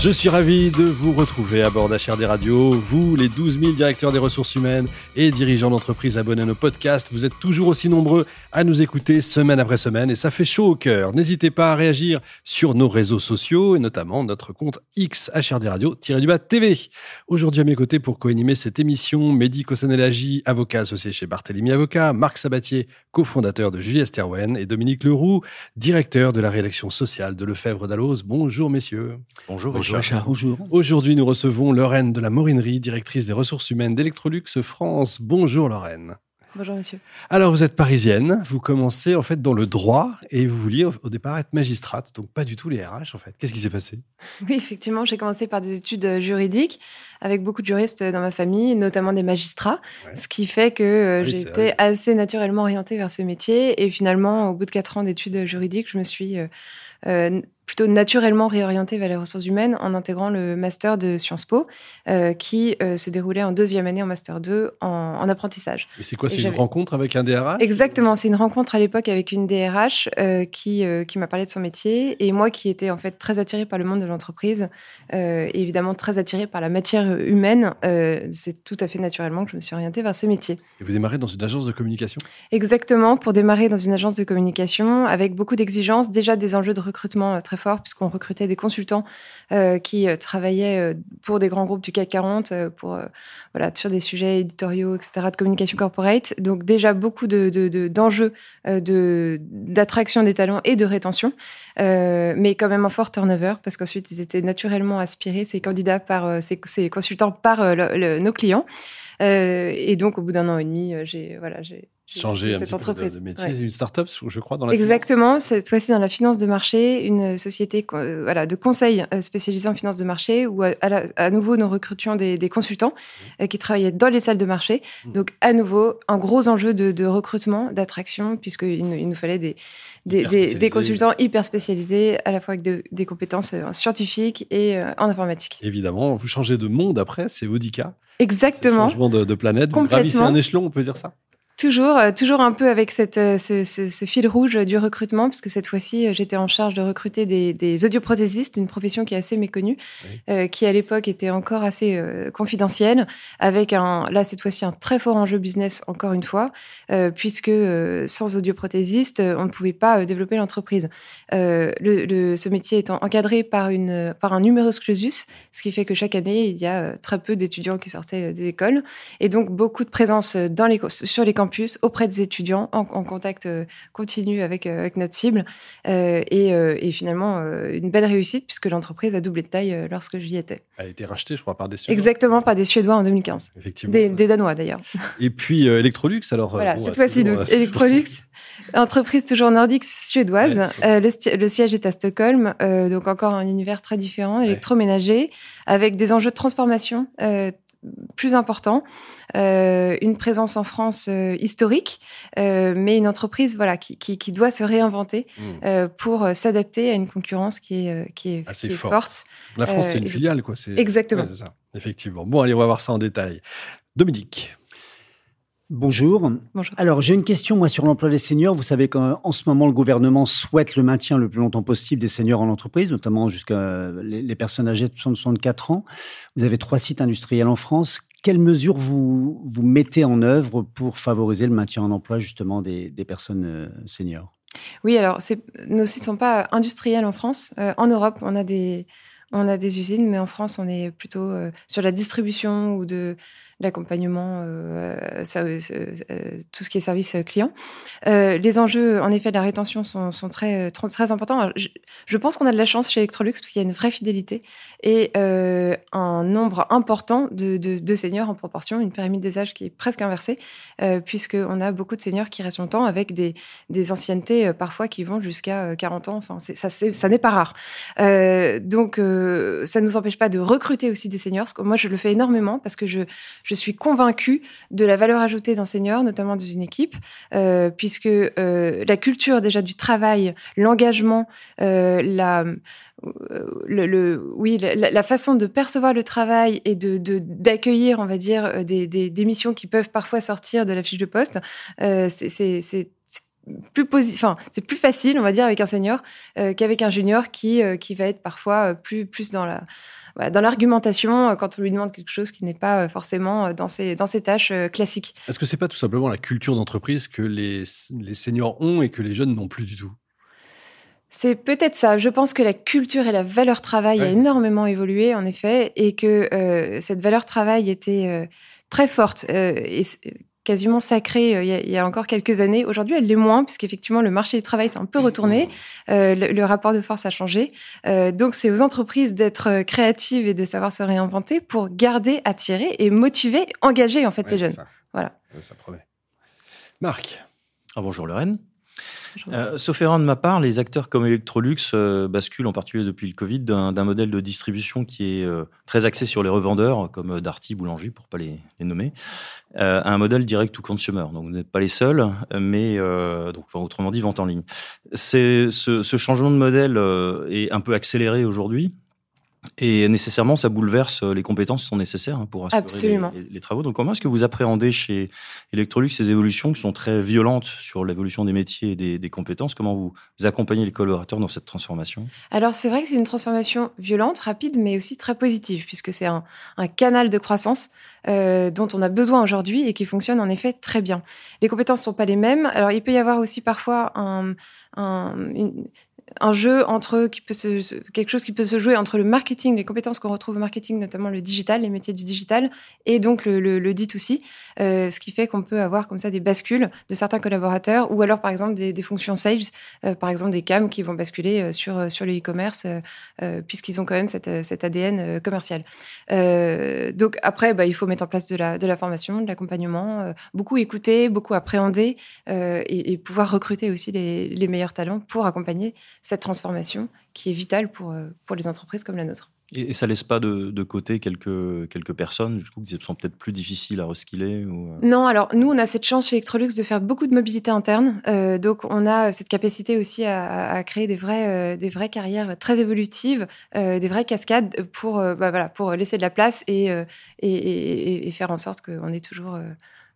Je suis ravi de vous retrouver à bord d'HRD Radio. Vous, les 12 000 directeurs des ressources humaines et dirigeants d'entreprises abonnés à nos podcasts, vous êtes toujours aussi nombreux à nous écouter semaine après semaine et ça fait chaud au cœur. N'hésitez pas à réagir sur nos réseaux sociaux et notamment notre compte X HRD Radio-du-bas TV. Aujourd'hui à mes côtés pour co-animer cette émission, Mehdi Kossanelagi, avocat associé chez Barthélemy Avocat, Marc Sabatier, cofondateur de Julie Esterwen et Dominique Leroux, directeur de la rédaction sociale de Lefebvre d'Alloz. Bonjour messieurs. Bonjour. Bonjour. Aujourd'hui, nous recevons Lorraine de la Morinerie, directrice des ressources humaines d'Electrolux France. Bonjour Lorraine. Bonjour monsieur. Alors vous êtes parisienne, vous commencez en fait dans le droit et vous vouliez au départ être magistrate, donc pas du tout les RH en fait. Qu'est-ce qui s'est passé? Oui, effectivement, j'ai commencé par des études euh, juridiques avec beaucoup de juristes dans ma famille, notamment des magistrats, ce qui fait que euh, Oui, j'ai c'est été assez naturellement orientée vers ce métier et finalement, au bout de quatre ans d'études juridiques, je me suis euh, euh, plutôt naturellement réorientée vers les ressources humaines en intégrant le master de Sciences Po, euh, qui euh, se déroulait en deuxième année en master 2 en, en apprentissage. Et c'est quoi C'est une rencontre avec un DRH Exactement, c'est une rencontre à l'époque avec une DRH euh, qui, euh, qui m'a parlé de son métier et moi qui étais en fait très attirée par le monde de l'entreprise euh, et évidemment très attirée par la matière humaine. euh, c'est tout à fait naturellement que je me suis orientée vers ce métier. Et vous démarrez dans une agence de communication? Exactement, pour démarrer dans une agence de communication avec beaucoup d'exigences, déjà des enjeux de recrutement euh, très forts puisqu'on recrutait des consultants euh, qui euh, travaillaient pour des grands groupes du CAC 40, euh, pour voilà sur des sujets éditoriaux, etc. de communication corporate. Donc déjà beaucoup de de- de- d'enjeux de d'attraction des talents et de rétention, mais quand même un fort turnover parce qu'ensuite ils étaient naturellement aspirés ces candidats par ces, ces consultants par nos clients. Et donc au bout d'un an et demi, j'ai voilà j'ai Changer un petit peu de- métier. Ouais. Une start-up, je crois, dans la finance. Exactement, cette fois-ci dans la finance de marché, une société co- euh, voilà, de conseil euh, spécialisée en finance de marché où à, à la- à nouveau nous recrutions des, des consultants euh, qui travaillaient dans les salles de marché. Mmh. Donc à nouveau un gros enjeu de, de recrutement, d'attraction, puisqu'il nous, il nous fallait des, des, Hyper des- spécialisés. des consultants hyper spécialisés, à la fois avec de- des compétences euh, scientifiques et euh, en informatique. Évidemment, vous changez de monde après, c'est Audica. Exactement. Changement de, de planète. Vous gravissez un échelon, on peut dire ça? Toujours, euh, toujours un peu avec cette, euh, ce, ce- ce fil rouge du recrutement, puisque cette fois-ci, euh, j'étais en charge de recruter des, des audioprothésistes, une profession qui est assez méconnue, Oui. euh, qui à l'époque était encore assez euh, confidentielle, avec un, là cette fois-ci un très fort enjeu business encore une fois, euh, puisque sans audioprothésiste, on ne pouvait pas développer l'entreprise. Le, le- ce métier étant encadré par une, par un numerus clausus, ce qui fait que chaque année il y a très peu d'étudiants qui sortaient des écoles, et donc beaucoup de présence dans les, sur les campus, auprès des étudiants, en, en contact euh, continu avec, euh, avec notre cible, euh, et, et finalement une belle réussite puisque l'entreprise a doublé de taille lorsque j'y étais. Elle a été rachetée, je crois, par des Suédois. Exactement par des Suédois en 2015. Effectivement. Des, des Danois d'ailleurs. Et puis Electrolux, alors. Voilà, bon, cette fois-ci, donc Electrolux, entreprise toujours nordique suédoise. Ouais. Le, siège est à Stockholm, donc encore un univers très différent, électroménager, avec des enjeux de transformation plus importants, euh, une présence en France euh, historique, euh, mais une entreprise voilà qui, qui, qui doit se réinventer hmm. pour s'adapter à une concurrence qui est, qui est, Assez qui est forte. forte. La France, c'est une filiale, quoi. Exactement. Ouais, ça, effectivement. Bon, allez, on va voir ça en détail. Dominique. Bonjour. Bonjour. Alors, j'ai une question, moi, sur l'emploi des seniors. Vous savez qu'en ce moment, le gouvernement souhaite le maintien le plus longtemps possible des seniors en entreprise, notamment jusqu'à les, les personnes âgées de 64 ans. Vous avez trois sites industriels en France. Quelles mesures vous, vous mettez en œuvre pour favoriser le maintien en emploi, justement, des, des personnes euh, seniors? Oui, alors nos sites sont pas industriels en France. Euh, en Europe, on a des on a des usines, mais en France, on est plutôt euh, sur la distribution ou de l'accompagnement, euh, euh, tout ce qui est service client. Les enjeux, en effet, de la rétention sont, très, très, importants. Je, pense qu'on a de la chance chez Electrolux parce qu'il y a une vraie fidélité et un nombre important de, de, seniors en proportion, une pyramide des âges qui est presque inversée, puisqu'on a beaucoup de seniors qui restent longtemps avec des, anciennetés parfois qui vont jusqu'à euh, 40 ans. Enfin, ça, n'est pas rare. Donc, euh, ça ne nous empêche pas de recruter aussi des seniors. Moi, je le fais énormément parce que je, suis convaincue de la valeur ajoutée d'un senior, notamment dans une équipe, euh, puisque euh, la culture déjà du travail, l'engagement, la oui, la, façon de percevoir le travail et d'accueillir, on va dire, des, des, missions qui peuvent parfois sortir de la fiche de poste, c'est plus enfin, c'est plus facile, on va dire, avec un senior euh, qu'avec un junior qui, euh, qui va être parfois euh, plus, plus dans la dans l'argumentation quand on lui demande quelque chose qui n'est pas forcément dans ses, dans ses tâches classiques. Est-ce que c'est pas tout simplement la culture d'entreprise que les, les seniors ont et que les jeunes n'ont plus du tout? C'est peut-être ça. Je pense que la culture et la valeur travail a énormément évolué, en effet, et que cette valeur travail était très forte. et quasiment sacrée euh, il y, a, encore quelques années. Aujourd'hui, elle l'est moins, puisqu'effectivement, le marché du travail s'est un peu retourné, mmh. euh, le, rapport de force a changé. Euh, donc, c'est aux entreprises d'être créatives et de savoir se réinventer pour garder, attirer et motiver, engager en fait ces jeunes. Voilà. Ça promet. Marc. Ah, bonjour Lorraine. Euh, sauf erreur de ma part, les acteurs comme Electrolux euh, basculent en particulier depuis le Covid d'un modèle de distribution qui est euh, très axé sur les revendeurs comme Darty, Boulanger pour pas les, nommer, à un modèle direct to consumer. Donc vous n'êtes pas les seuls, mais donc autrement dit vente en ligne. ce, ce changement de modèle est un peu accéléré aujourd'hui et nécessairement, ça bouleverse euh, les compétences qui sont nécessaires hein, pour assurer les, travaux. Donc, comment est-ce que vous appréhendez chez Electrolux ces évolutions qui sont très violentes sur l'évolution des métiers et des, compétences? Comment vous accompagnez les collaborateurs dans cette transformation? Alors, c'est vrai que c'est une transformation violente, rapide, mais aussi très positive, puisque c'est un, canal de croissance euh, dont on a besoin aujourd'hui et qui fonctionne en effet très bien. Les compétences ne sont pas les mêmes. Alors, il peut y avoir aussi parfois un, un, une, un jeu entre quelque chose qui peut se jouer entre le marketing, les compétences qu'on retrouve au marketing, notamment le digital, les métiers du digital, et donc le, le, le D2C, euh, ce qui fait qu'on peut avoir comme ça des bascules de certains collaborateurs, ou alors par exemple des, fonctions sales, euh, par exemple des CAM qui vont basculer euh, sur sur le e-commerce, puisqu'ils ont quand même cette, cet ADN commercial. donc après, bah, il faut mettre en place de la de la formation, de l'accompagnement, beaucoup écouter, beaucoup appréhender, et, et, pouvoir recruter aussi les, les meilleurs talents pour accompagner cette transformation qui est vitale pour, euh, pour les entreprises comme la nôtre. Et, ça laisse pas de, de, côté quelques, quelques personnes du coup, qui sont peut-être plus difficiles à reskiller ou... Euh? Non, alors nous, on a cette chance chez Electrolux de faire beaucoup de mobilité interne. Euh, donc, on a cette capacité aussi à, à créer des vraies, des vraies carrières très évolutives, des vraies cascades pour, bah, voilà, pour laisser de la place et, et, et, et faire en sorte qu'on ait toujours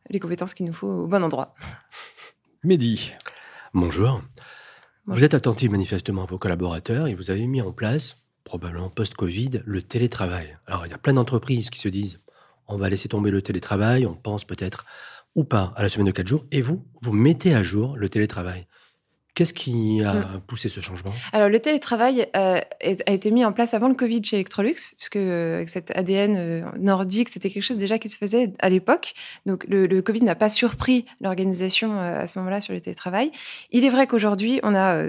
les compétences qu'il nous faut au bon endroit. Mehdi. Bonjour. Vous êtes attentif manifestement à vos collaborateurs et vous avez mis en place, probablement post-Covid, le télétravail. Alors, il y a plein d'entreprises qui se disent on va laisser tomber le télétravail, on pense peut-être ou pas à la semaine de 4 jours, et vous, vous mettez à jour le télétravail. Qu'est-ce qui a mm. poussé ce changement? Alors, le télétravail euh, a été mis en place avant le Covid chez Electrolux, puisque euh, avec cet ADN euh, nordique, c'était quelque chose déjà qui se faisait à l'époque. Donc, le, le Covid n'a pas surpris l'organisation à ce moment-là sur le télétravail. Il est vrai qu'aujourd'hui, on a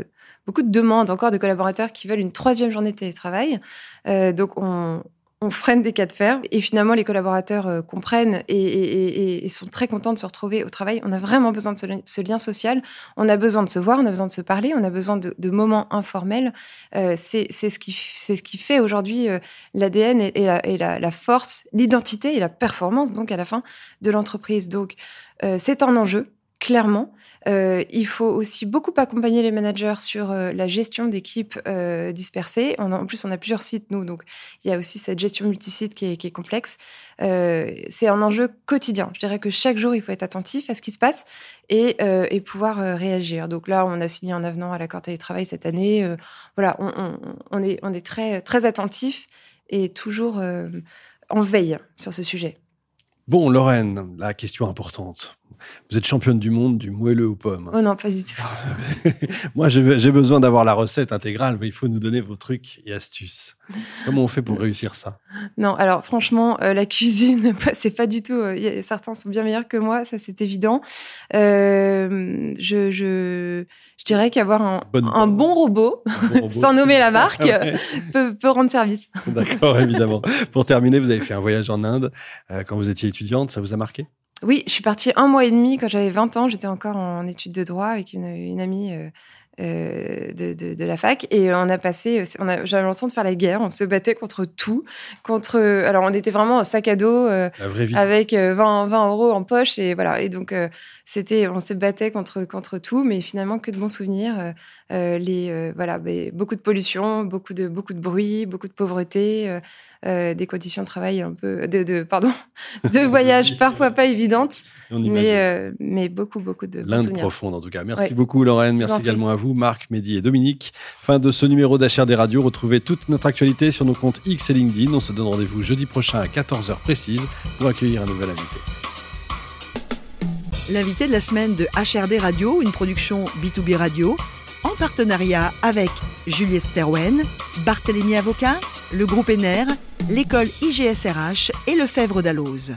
beaucoup de demandes encore de collaborateurs qui veulent une troisième journée de télétravail. donc, on, on freine des cas de fer et finalement les collaborateurs euh, comprennent et, sont très contents de se retrouver au travail. On a vraiment besoin de ce, lien social, on a besoin de se voir, on a besoin de se parler, on a besoin de, moments informels. Euh, c'est ce qui ce qui fait aujourd'hui euh, l'ADN et, la, force, l'identité et la performance donc à la fin de l'entreprise. Donc c'est un enjeu clairement. Euh, il faut aussi beaucoup accompagner les managers sur euh, la gestion d'équipes euh, dispersées. en plus, on a plusieurs sites, nous, donc il y a aussi cette gestion multisite qui est, complexe. c'est un enjeu quotidien. Je dirais que chaque jour, il faut être attentif à ce qui se passe et, pouvoir réagir. Donc là, on a signé un avenant à l'accord télétravail cette année. voilà, on est très, très attentif et toujours en veille sur ce sujet. Bon, Lorraine, la question importante. Vous êtes championne du monde du moelleux aux pommes. Oh non, pas du tout. Moi, j'ai besoin d'avoir la recette intégrale, mais il faut nous donner vos trucs et astuces. Comment on fait pour réussir ça? Non, alors franchement, euh, la cuisine, c'est pas du tout. Euh, certains sont bien meilleurs que moi, ça c'est évident. Euh, je, je, je, dirais qu'avoir un, un, bon robot, sans nommer la marque, peut, peut, rendre service. D'accord, évidemment. Pour terminer, vous avez fait un voyage en Inde quand vous étiez étudiante, ça vous a marqué? Oui, je suis partie un mois et demi quand j'avais 20 ans. J'étais encore en études de droit avec une, amie euh, de, de, la fac. Et on a passé, on a, j'avais l'impression de faire la guerre. On se battait contre tout. Contre, alors, on était vraiment en sac à dos avec 20, 20 euros en poche. Et voilà. Et donc, c'était, on se battait contre, contre tout, mais finalement, que de bons souvenirs. les, voilà, beaucoup de pollution, beaucoup de, beaucoup de bruit, beaucoup de pauvreté. Euh, des conditions de travail un peu, de, pardon, de voyage parfois pas évidentes, mais, euh, mais beaucoup, beaucoup de L'Inde profonde en tout cas. Merci beaucoup Lorraine, merci également à vous Marc, Mehdi et Dominique. Fin de ce numéro d'HR des radios. Retrouvez toute notre actualité sur nos comptes X et LinkedIn. On se donne rendez-vous jeudi prochain à 14h précise pour accueillir un nouvel invité. L'invité de la semaine de HRD Radio, une production B2B Radio, en partenariat avec Juliette Sterwen, Barthélémy Avocat, le groupe ENER, l'école IGSRH et le Fèvre d'Alloz.